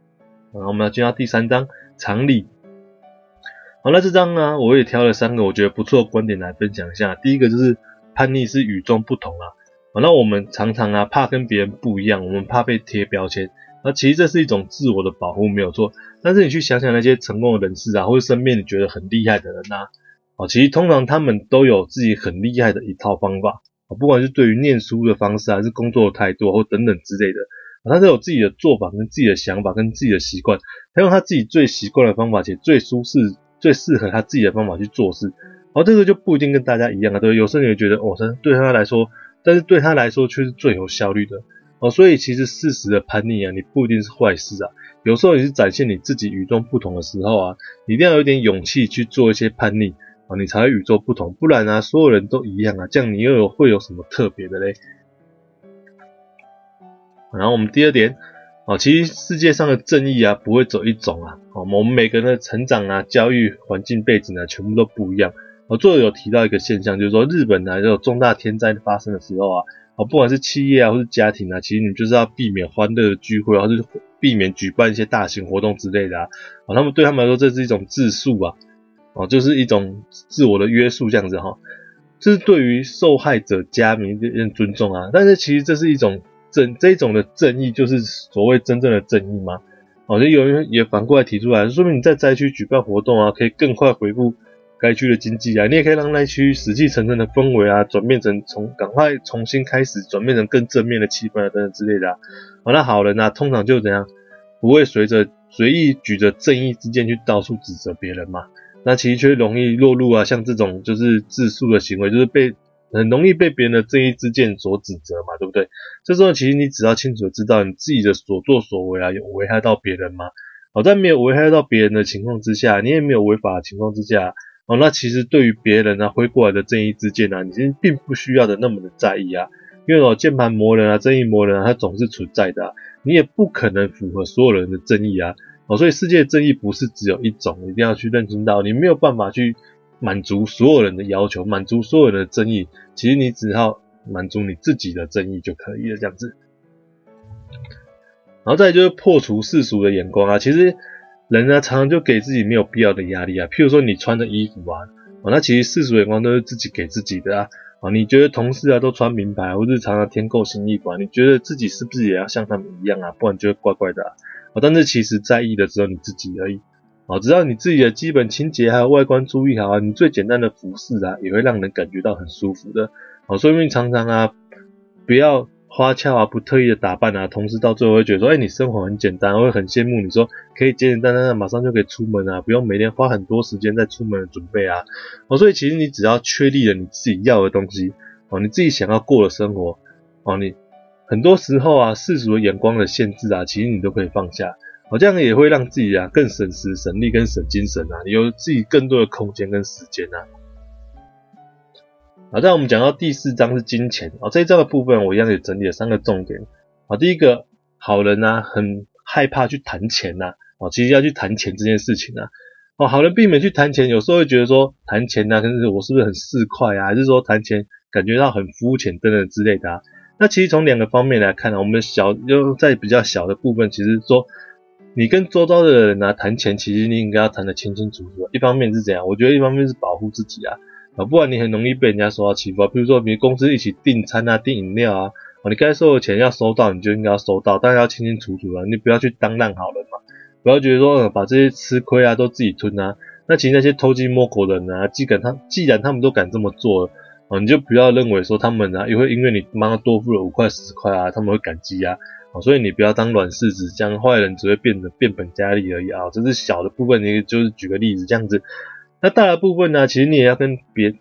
然后我们要进到第三章常理。好，那这章呢，我也挑了三个我觉得不错的观点来分享一下。第一个就是叛逆是与众不同啊。啊那我们常常啊怕跟别人不一样，我们怕被贴标签。那其实这是一种自我的保护，没有错。但是你去想想那些成功的人士啊，或者身边你觉得很厉害的人呐，啊，其实通常他们都有自己很厉害的一套方法啊，不管是对于念书的方式，还是工作的态度，或等等之类的，他都有自己的做法，跟自己的想法，跟自己的习惯，他用他自己最习惯的方法，且最舒适、最适合他自己的方法去做事。然后这个就不一定跟大家一样啊，对，有时候你会觉得，哦，对他来说。但是对他来说却是最有效率的哦，所以其实适时的叛逆啊，你不一定是坏事啊。有时候也是展现你自己与众不同的时候啊，一定要有点勇气去做一些叛逆啊，你才会与众不同。不然啊，所有人都一样啊，这样你又有会有什么特别的嘞？然后我们第二点啊，其实世界上的正义啊，不会走一种啊，我们每个人的成长啊、教育环境背景啊，全部都不一样。我作者有提到一个现象，就是说日本呢，有重大天灾发生的时候啊，啊，不管是企业啊，或是家庭啊，其实你就是要避免欢乐的聚会，或是避免举办一些大型活动之类的啊。啊，他们对他们来说，这是一种自诉啊，啊，就是一种自我的约束这样子哈。这是对于受害者家民的尊重啊。但是其实这是一种正这种的正义，就是所谓真正的正义吗？啊，就有人也反过来提出来，说明你在灾区举办活动啊，可以更快回复。该区的经济啊，你也可以让那区死气沉沉的氛围啊，转变成从赶快重新开始，转变成更正面的气氛啊，等等之类的啊。好，那好人啊，通常就怎样，不会随着随意举着正义之剑去到处指责别人嘛。那其实却容易落入啊，像这种就是自诉的行为，就是被很容易被别人的正义之剑所指责嘛，对不对？这时候其实你只要清楚知道你自己的所作所为啊，有危害到别人吗？好，在没有危害到别人的情况之下，你也没有违法的情况之下。哦，那其实对于别人啊挥过来的正义之剑啊，你其实并不需要的那么的在意啊，因为哦键盘魔人啊，正义魔人啊，他总是存在的，你也不可能符合所有人的正义啊，哦，所以世界的正义不是只有一种，一定要去认清到，你没有办法去满足所有人的要求，满足所有人的正义，其实你只要满足你自己的正义就可以了，这样子。然后再就是破除世俗的眼光啊，其实。人呢，常常就给自己没有必要的压力啊，譬如说你穿的衣服啊，啊，那其实世俗眼光都是自己给自己的啊，啊，你觉得同事啊都穿名牌，或日常常添购新衣服啊，你觉得自己是不是也要像他们一样啊？不然就会怪怪的啊，但是其实在意的只有你自己而已，啊，只要你自己的基本清洁还有外观注意好啊，你最简单的服饰啊，也会让人感觉到很舒服的，啊，所以你常常啊，不要。花俏啊，不特意的打扮啊，同时到最后会觉得说，哎、你生活很简单，会很羡慕你说可以简简单单的马上就可以出门啊，不用每天花很多时间在出门的准备啊。哦，所以其实你只要确立了你自己要的东西，哦，你自己想要过的生活，哦，你很多时候啊，世俗的眼光的限制啊，其实你都可以放下，哦，这样也会让自己啊更省时省力跟省精神啊，有自己更多的空间跟时间啊。好，在我们讲到第四章是金钱啊，这一章的部分我一样也整理了三个重点啊。第一个，好人呢、啊、很害怕去谈钱呐，啊，其实要去谈钱这件事情啊，哦，好人避免去谈钱，有时候会觉得说谈钱呐，可是我是不是很市侩啊，还是说谈钱感觉到很肤浅等等之类的啊？那其实从两个方面来看呢，我们小就在比较小的部分，其实说你跟周遭的人啊谈钱，其实你应该要谈得清清楚楚。一方面是怎样？我觉得一方面是保护自己啊，啊，不然你很容易被人家受到欺负啊。比如说，你公司一起订餐啊、订饮料啊，啊，你该收的钱要收到，你就应该要收到，但是要清清楚楚啊，你不要去当烂好人嘛，不要觉得说、把这些吃亏啊都自己吞啊。那其实那些偷鸡摸狗的人啊，既敢他既然他们都敢这么做了。哦，你就不要认为说他们啊，也会因为你帮他多付了五块十块啊，他们会感激啊。哦，所以你不要当软柿子，这样坏人只会变得变本加厉而已啊。这是小的部分，你就是举个例子这样子。那大的部分呢，其实你也要跟别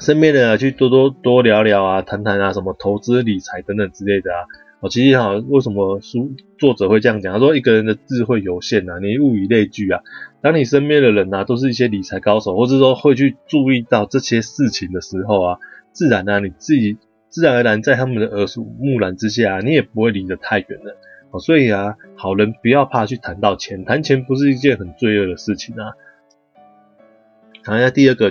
身边的人去多多多聊聊啊，谈谈啊，什么投资理财等等之类的啊。哦，其实哈，为什么书作者会这样讲？他说一个人的智慧有限啊，你物以类聚啊。当你身边的人啊，都是一些理财高手，或者说会去注意到这些事情的时候啊，自然呢、啊，你自己自然而然在他们的耳濡目染之下、你也不会离得太远了。哦，所以啊，好人不要怕去谈到钱，谈钱不是一件很罪恶的事情啊。谈一下第二个，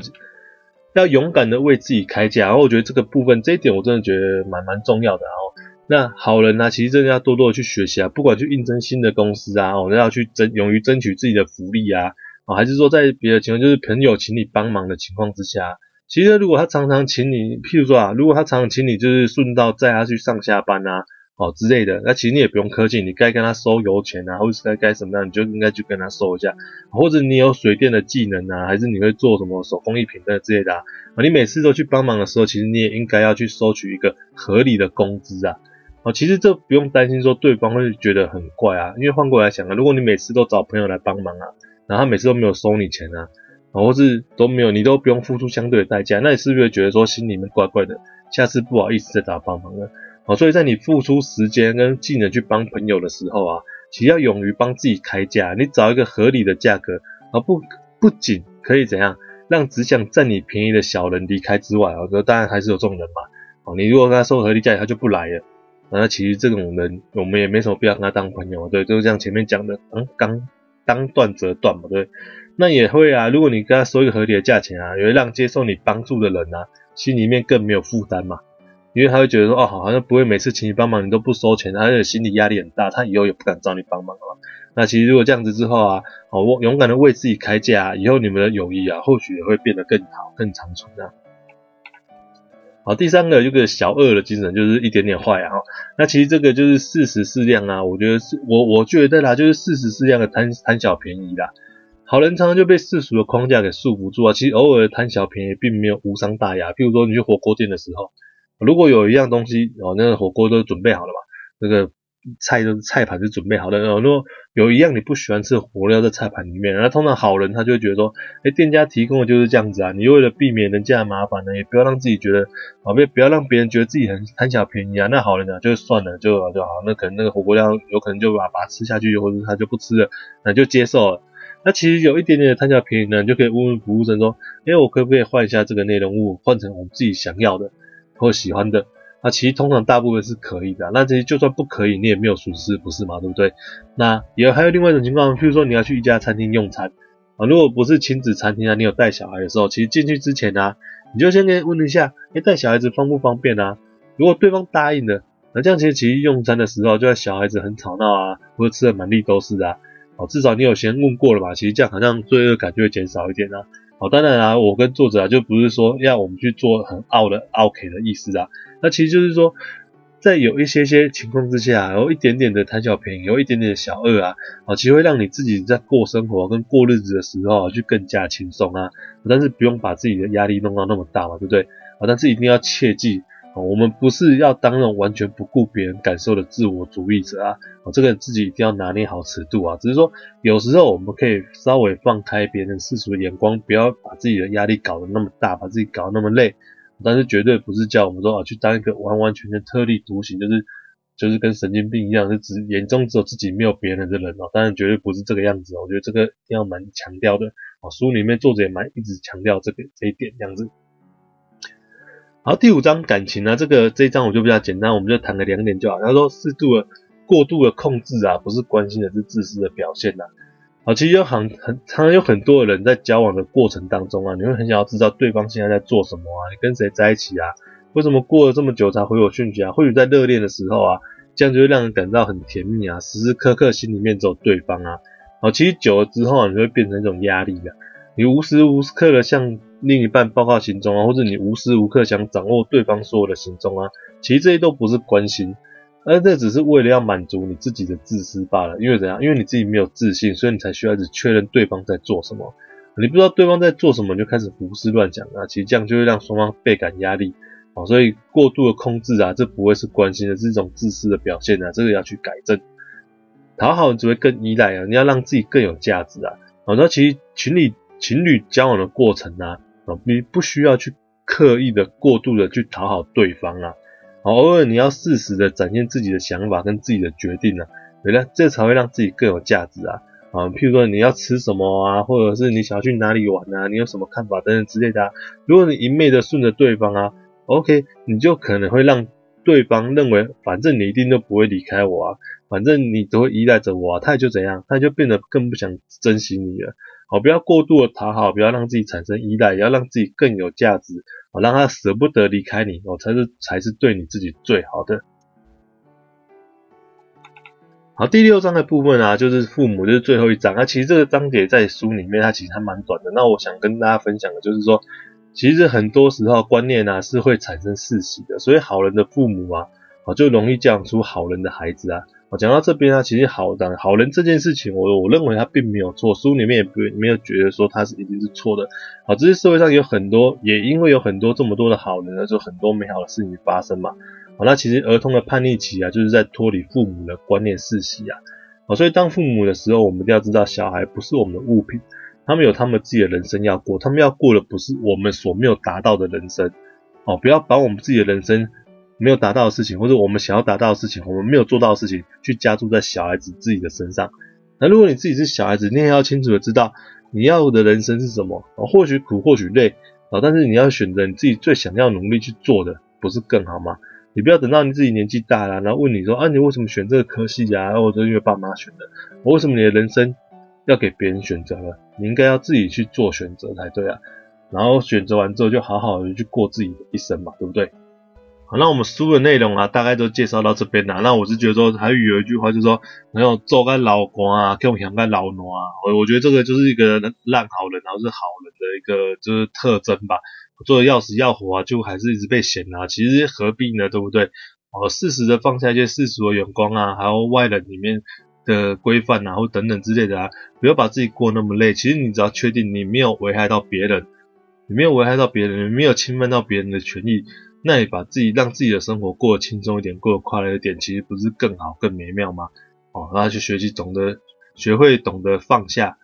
要勇敢的为自己开价。然后我觉得这个部分这一点我真的觉得蛮蛮重要的。然后。那好人呢、啊，其实真的要多多的去学习啊，不管去应征新的公司啊，哦，要去争，勇于争取自己的福利啊，哦，还是说在别的情况，就是朋友请你帮忙的情况之下，其实如果他常常请你，譬如说啊，如果他常常请你，就是顺道载他去上下班啊，哦之类的，那其实你也不用客气，你该跟他收油钱啊，或者是该该什么样，你就应该去跟他收一下，或者你有水电的技能啊，还是你会做什么手工艺品的之类的啊，你每次都去帮忙的时候，其实你也应该要去收取一个合理的工资啊。哦，其实这不用担心说对方会觉得很怪啊，因为换过来想啊，如果你每次都找朋友来帮忙啊，然后他每次都没有收你钱啊，或是都没有，你都不用付出相对的代价，那你是不是觉得说心里面怪怪的？下次不好意思再找帮忙了。哦，所以在你付出时间跟技能去帮朋友的时候啊，其实要勇于帮自己开价，你找一个合理的价格，而不不仅可以怎样让只想占你便宜的小人离开之外啊，当然还是有这种人嘛。哦，你如果跟他收合理价，他就不来了。那其实这种人，我们也没什么必要跟他当朋友，对，就是像前面讲的，嗯，当当断则断嘛，对。那也会啊，如果你跟他收一个合理的价钱啊，也会让接受你帮助的人啊，心里面更没有负担嘛，因为他会觉得说，哦，好像不会每次请你帮忙你都不收钱，他的心理压力很大，他以后也不敢找你帮忙了。那其实如果这样子之后啊，哦，勇敢的为自己开价，以后你们的友谊啊，或许也会变得更好、更长存啊。好，第三个这个小恶的精神就是一点点坏啊。那其实这个就是适时适量啊，我觉得是我我觉得啦，就是适时适量的贪贪小便宜啦。好人常常就被世俗的框架给束缚住啊。其实偶尔贪小便宜并没有无伤大雅。譬如说你去火锅店的时候，如果有一样东西哦，那个火锅都准备好了嘛，那个。菜都是菜盘是准备好的，然后如果有一样你不喜欢吃的火料在菜盘里面，那通常好人他就会觉得说，哎，店家提供的就是这样子啊，你为了避免人家的麻烦呢，也不要让自己觉得，啊，别不要让别人觉得自己很贪小便宜啊，那好人呢就算了，就就好，那可能那个火锅料有可能就把把它吃下去，或者他就不吃了，那就接受了。那其实有一点点的贪小便宜呢，你就可以问问服务生说，哎，我可不可以换一下这个内容物，换成我们自己想要的或喜欢的？那其实通常大部分是可以的，那这些就算不可以，你也没有损失，不是吗？对不对？那也还有另外一种情况，譬如说你要去一家餐厅用餐啊，如果不是亲子餐厅啊，你有带小孩的时候，其实进去之前啊，你就先问一下，哎，带小孩子方不方便啊？如果对方答应了，那这样其实其实用餐的时候，就算小孩子很吵闹啊，或者吃的满地都是啊，哦，至少你有先问过了吧？其实这样好像罪恶感就会减少一点啊。哦，当然啊，我跟作者啊，就不是说要我们去做很傲的傲 K 的意思啊。那其实就是说，在有一些些情况之下，有一点点的贪小便宜，有一点点的小恶啊，啊，其实会让你自己在过生活跟过日子的时候啊，就更加轻松啊。但是不用把自己的压力弄到那么大嘛，对不对？啊，但是一定要切记。哦我们不是要当那种完全不顾别人感受的自我主义者啊！哦这个自己一定要拿捏好尺度啊。只是说，有时候我们可以稍微放开别人世俗的眼光，不要把自己的压力搞得那么大，把自己搞得那么累。但是绝对不是叫我们说啊，去当一个完完全全特立独行，就是就是跟神经病一样，是只眼中只有自己没有别人的人哦。当然绝对不是这个样子哦。我觉得这个一定要蛮强调的。哦，书里面作者也蛮一直强调这个这一点这样子。好，第五章感情呢，这个这一章我就比较简单，我们就谈个两点就好。他说，适度的、过度的控制啊，不是关心的，是自私的表现呐。好，其实有很很常常有很多的人在交往的过程当中啊，你会很想要知道对方现在在做什么啊，你跟谁在一起啊，为什么过了这么久才回我讯息啊？或许在热恋的时候啊，这样就会让人感到很甜蜜啊，时时刻刻心里面只有对方啊。好，其实久了之后啊，你会变成一种压力啊。你无时无刻的像另一半报告行踪啊，或者你无时无刻想掌握对方所有的行踪啊，其实这些都不是关心，而这只是为了要满足你自己的自私罢了。因为怎样？因为你自己没有自信，所以你才需要一直确认对方在做什么。你不知道对方在做什么，你就开始胡思乱想啊，其实这样就会让双方倍感压力啊。所以过度的控制啊，这不会是关心的，是一种自私的表现啊，这个要去改正。讨好只会更依赖啊，你要让自己更有价值啊。好，那其实情侣。情侣交往的过程啊，啊，你不需要去刻意的过度的去讨好对方啊，偶尔你要适时的展现自己的想法跟自己的决定啊，原来这才会让自己更有价值啊，啊，譬如说你要吃什么啊，或者是你想要去哪里玩啊，你有什么看法等等之类的，如果你一昧的顺着对方啊，OK，你就可能会让对方认为，反正你一定都不会离开我啊，反正你都会依赖着我啊，他也就怎样，他就变得更不想珍惜你了。哦，不要过度的讨好，不要让自己产生依赖，也要让自己更有价值。哦，让他舍不得离开你，哦，才是才是对你自己最好的。好，第六章的部分啊，就是父母，就是最后一章。那其实这个章节在书里面，它其实还蛮短的。那我想跟大家分享的就是说，其实很多时候观念啊是会产生世袭的，所以好人的父母啊，哦，就容易教养出好人的孩子啊。讲到这边呢，其实好的好人这件事情，我我认为他并没有错，书里面也不没有觉得说他是一定是错的。好，这是社会上有很多，也因为有很多这么多的好人呢，就很多美好的事情发生嘛。好，那其实儿童的叛逆期啊，就是在脱离父母的观念世袭啊。好，所以当父母的时候，我们一定要知道，小孩不是我们的物品，他们有他们自己的人生要过，他们要过的不是我们所没有达到的人生。哦，不要把我们自己的人生。没有达到的事情，或者我们想要达到的事情，我们没有做到的事情，去加注在小孩子自己的身上。那如果你自己是小孩子，你也要清楚的知道你要的人生是什么。或许苦，或许累啊，但是你要选择你自己最想要努力去做的，不是更好吗？你不要等到你自己年纪大了，然后问你说啊，你为什么选这个科系呀？或者因为爸妈选的。我为什么你的人生要给别人选择了？你应该要自己去做选择才对啊。然后选择完之后，就好好的去过自己的一生嘛，对不对？那我们书的内容啊，大概都介绍到这边啦。那我是觉得说，还有一句话就是说，没有做个老官啊，跟我想干老奴啊。我我觉得这个就是一个烂好人，然后是好人的一个就是特征吧。做的要死要活啊，就还是一直被嫌啊。其实何必呢？对不对？哦，适时的放下一些世俗的眼光啊，还有外人里面的规范啊，或等等之类的啊，不要把自己过那么累。其实你只要确定你没有危害到别人，你没有危害到别人，你没有侵犯到别人的权益。那你把自己让自己的生活过得轻松一点，过得快乐一点，其实不是更好、更美妙吗？哦，然后去学习，懂得学会懂得放下，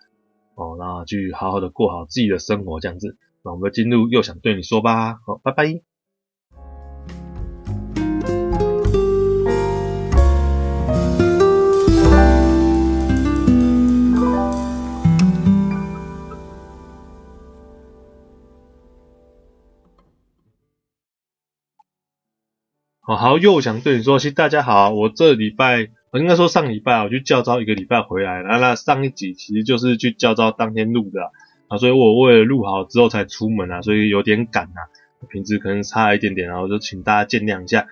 哦，然后去好好的过好自己的生活，这样子。那我们进入又想对你说吧，好，拜拜。哦，好，又想对你说，其实大家好，我这礼拜，我应该说上礼拜我去教招一个礼拜回来，那那上一集其实就是去教招当天录的啊，所以我为了录好之后才出门啊，所以有点赶啊，品质可能差一点点，然后就请大家见谅一下。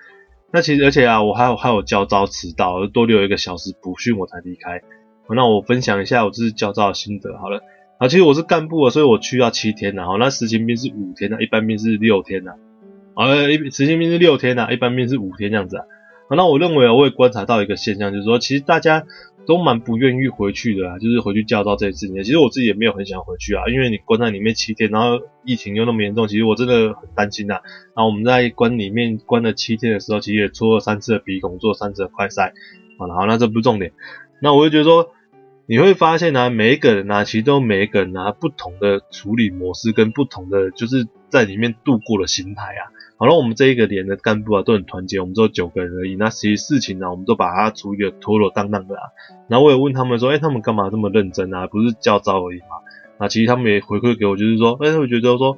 那其实而且啊，我还有还有教招迟到，多留一个小时补训我才离开。那我分享一下我这次教招的心得好了。啊，其实我是干部啊，所以我去要七天，然后那实习兵是五天啊，一般兵是六天啊。呃，一实习兵是六天呐、啊，一般兵是五天这样子啊。那我认为啊，我也观察到一个现象，就是说，其实大家都蛮不愿意回去的啊，就是回去教召这件事情。其实我自己也没有很想回去啊，因为你关在里面七天，然后疫情又那么严重，其实我真的很担心呐、然后我们在关里面关了七天的时候，其实也搓了三次的鼻孔，做三次的快筛。好，好，那这不是重点。那我就觉得说，你会发现啊，每一个人啊，其实都每一个人啊，不同的处理模式跟不同的就是在里面度过的心态啊。好了，我们这一个连的干部啊都很团结，我们只有九个人而已。那其实事情呢、我们都把它处理的妥妥当当的啊。然后我也问他们说，哎、他们干嘛这么认真啊？不是教招而已嘛？那其实他们也回馈给我，就是说，哎、欸，我觉得说，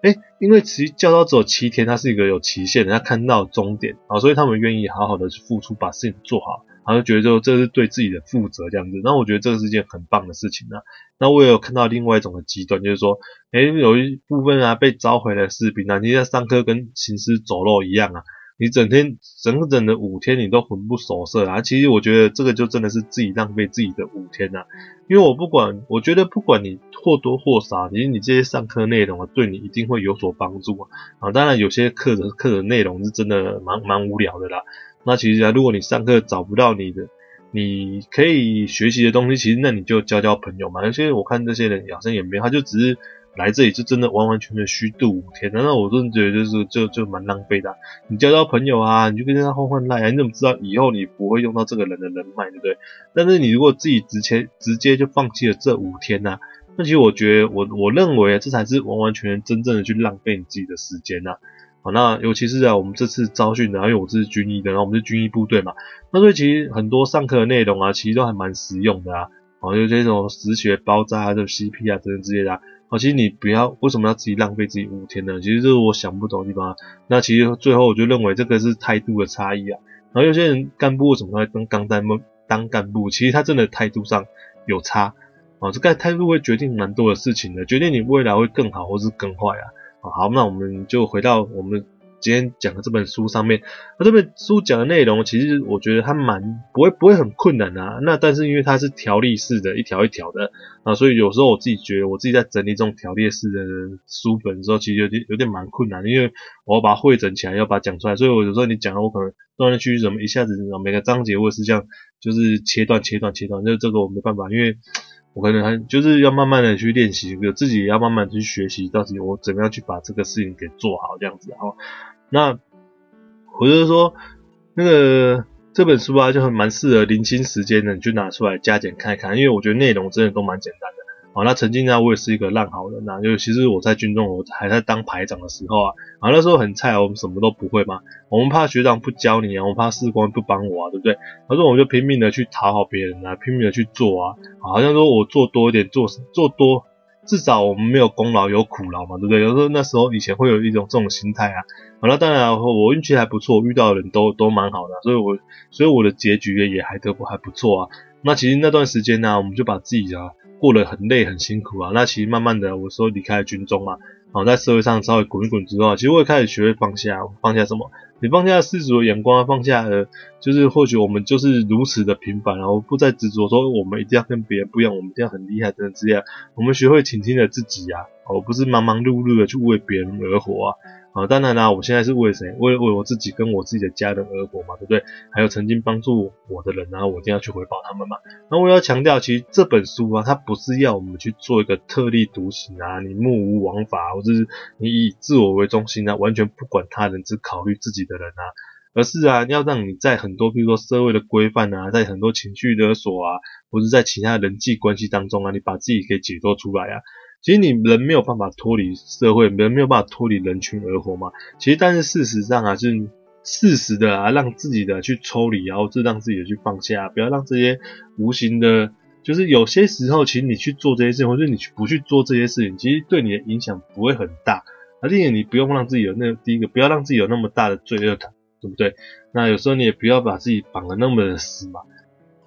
哎、因为其实教招只有七天，它是一个有期限的，他看到终点啊，所以他们愿意好好的去付出，把事情做好。他就觉得说这是对自己的负责这样子。那我觉得这个是件很棒的事情啊。那我也有看到另外一种的极端，就是说，诶，有一部分啊被召回的士兵啊，你在上课跟行尸走肉一样啊。你整天整整的五天，你都魂不守舍啊！其实我觉得这个就真的是自己浪费自己的五天呐、因为我不管，我觉得不管你或多或少，其实你这些上课内容啊，对你一定会有所帮助啊。啊，当然有些课的课的内容是真的蛮蛮无聊的啦。那其实啊，如果你上课找不到你的，你可以学习的东西，其实那你就交交朋友嘛。有些我看这些人好像也没，他就只是。来这里就真的完完全全虚度五天，那我真的觉得就是就就蛮浪费的。你交交朋友啊，你就跟他换换赖啊，你怎么知道以后你不会用到这个人的人脉，对不对？但是你如果自己直接直接就放弃了这五天呐，那其实我觉得我我认为这才是完完全全真正的去浪费你自己的时间呐。好，那尤其是啊，我们这次招训的，因为我是军医的，然后我们是军医部队嘛，那所以其实很多上课的内容啊，其实都还蛮实用的啊。好，就这种止血包扎啊，这 CP 啊等等之类的。其实你不要为什么要自己浪费自己五天呢？其实这是我想不懂的地方。那其实最后我就认为这个是态度的差异啊。然后有些人干部为什么会当当干当干部？其实他真的态度上有差啊。这个态度会决定蛮多的事情的，决定你未来会更好或是更坏啊。好，那我们就回到我们。今天讲的这本书上面，那这本书讲的内容，其实我觉得它蛮不会不会很困难啊。那但是因为它是条例式的，一条一条的啊，所以有时候我自己觉得，我自己在整理这种条例式的书本的时候，其实有点有点蛮困难的，因为我要把它汇整起来，要把它讲出来。所以我有时候你讲了，我可能断来去怎么一下子每个章节或者是这样，就是切断切断切断，就这个我没办法，因为我可能还就是要慢慢的去练习，自己也要慢慢去学习，到底我怎么样去把这个事情给做好这样子，哈。那我就是说，那个这本书啊，就很蛮适合零星时间的，你就拿出来加减看一看，因为我觉得内容真的都蛮简单的。好，那曾经呢，我也是一个烂好人呐，就其实我在军中，我还在当排长的时候啊，啊那时候很菜，我们什么都不会嘛，我们怕学长不教你啊，我们怕士官不帮我啊，对不对？他说我就拼命的去讨好别人啊，拼命的去做啊，好像说我做多一点，做做多。至少我们没有功劳有苦劳嘛，对不对？有时候那时候以前会有一种这种心态啊。好了，当然我运气还不错，遇到的人都都蛮好的，所以我所以我的结局也还得不还不错啊。那其实那段时间呢，我们就把自己啊过得很累很辛苦啊。那其实慢慢的，我说离开军中嘛，好在社会上稍微滚一滚之后，其实我也开始学会放下，放下什么？你放下世俗的眼光，放下了，就是或许我们就是如此的平凡，然后不再执着说我们一定要跟别人不一样，我们一定要很厉害等等之类。我们学会倾听了自己呀，而不是忙忙碌碌的去为别人而活啊。啊，当然啦，我现在是为谁？为为我自己跟我自己的家人而活嘛，对不对？还有曾经帮助我的人啊，我一定要去回报他们嘛。那我要强调，其实这本书啊，它不是要我们去做一个特立独行啊，你目无王法，或者是你以自我为中心啊，完全不管他人，只考虑自己的人啊，而是啊，要让你在很多，比如说社会的规范啊，在很多情绪勒索啊，或者在其他人际关系当中啊，你把自己给解脱出来啊。其实你人没有办法脱离社会，人没有办法脱离人群而活嘛。其实，但是事实上啊，就是适时的啊，让自己的去抽离，然后就让自己的去放下，不要让这些无形的，就是有些时候，其实你去做这些事情，或者你去不去做这些事情，其实对你的影响不会很大。而且你不用让自己有那第一个，不要让自己有那么大的罪恶感，对不对？那有时候你也不要把自己绑得那么死嘛。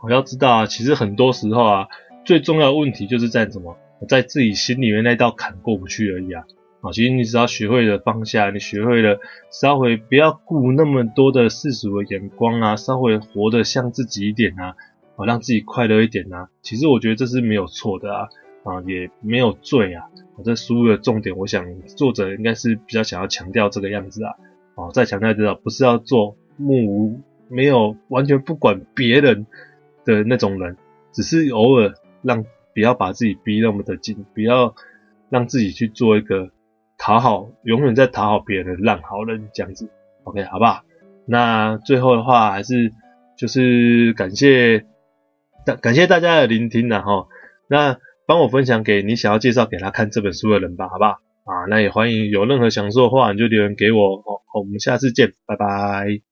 我要知道啊，其实很多时候啊，最重要的问题就是在什么？在自己心里面那道坎过不去而已啊！啊，其实你只要学会了放下，你学会了稍微不要顾那么多的世俗的眼光啊，稍微活得像自己一点啊，啊，让自己快乐一点啊。其实我觉得这是没有错的啊，啊，也没有罪啊。啊，这书的重点，我想作者应该是比较想要强调这个样子啊。啊，再强调知道，不是要做目无没有完全不管别人的那种人，只是偶尔让。不要把自己逼那么的紧，不要让自己去做一个讨好，永远在讨好别人的烂好人这样子，OK，好不好？那最后的话还是就是感谢大感谢大家的聆听然后，那帮我分享给你想要介绍给他看这本书的人吧，好不好？啊，那也欢迎有任何想说的话你就留言给我，哦，我们下次见，拜拜。